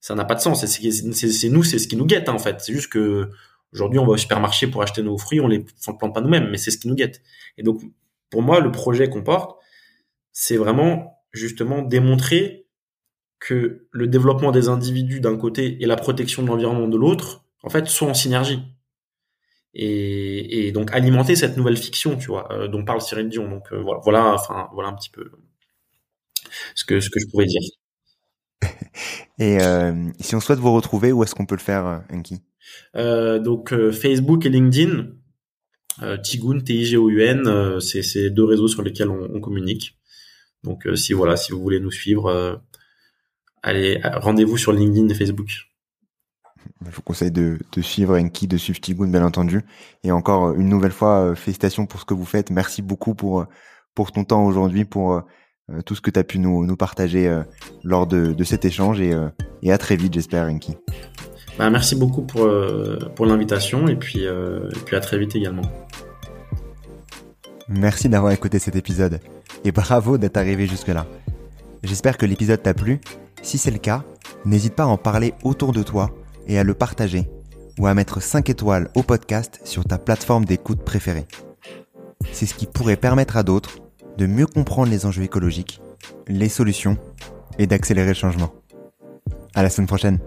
Speaker 2: ça n'a pas de sens. C'est nous, c'est ce qui nous guette hein, en fait. C'est juste que aujourd'hui, on va au supermarché pour acheter nos fruits, on les plante pas nous-mêmes, mais c'est ce qui nous guette. Et donc, pour moi, le projet qu'on porte, c'est vraiment justement démontrer que le développement des individus d'un côté et la protection de l'environnement de l'autre, en fait, sont en synergie et, et, donc alimenter cette nouvelle fiction, tu vois, euh, dont parle Cyril Dion. Donc euh, voilà, voilà, enfin voilà un petit peu ce que ce que je pourrais dire. *laughs*
Speaker 1: et euh, si on souhaite vous retrouver, où est-ce qu'on peut le faire, Enki?
Speaker 2: Euh, donc euh, Facebook et LinkedIn, euh, Tigoun, T-I-G-O-U-N, c'est deux réseaux sur lesquels on, communique. Donc si voilà, si vous voulez nous suivre, allez rendez-vous sur LinkedIn et Facebook.
Speaker 1: Je vous conseille de, suivre Enki, de suivre Tigoun, bien entendu. Et encore une nouvelle fois, félicitations pour ce que vous faites. Merci beaucoup pour pour ton temps aujourd'hui, pour tout ce que tu as pu nous, partager lors de, de cet échange et, et à très vite, j'espère, Enki.
Speaker 2: Bah, merci beaucoup pour, euh, pour l'invitation et puis, euh, et puis à très vite également.
Speaker 1: Merci d'avoir écouté cet épisode et bravo d'être arrivé jusque-là. J'espère que l'épisode t'a plu. Si c'est le cas, n'hésite pas à en parler autour de toi et à le partager ou à mettre 5 étoiles au podcast sur ta plateforme d'écoute préférée. C'est ce qui pourrait permettre à d'autres de mieux comprendre les enjeux écologiques, les solutions et d'accélérer le changement. À la semaine prochaine.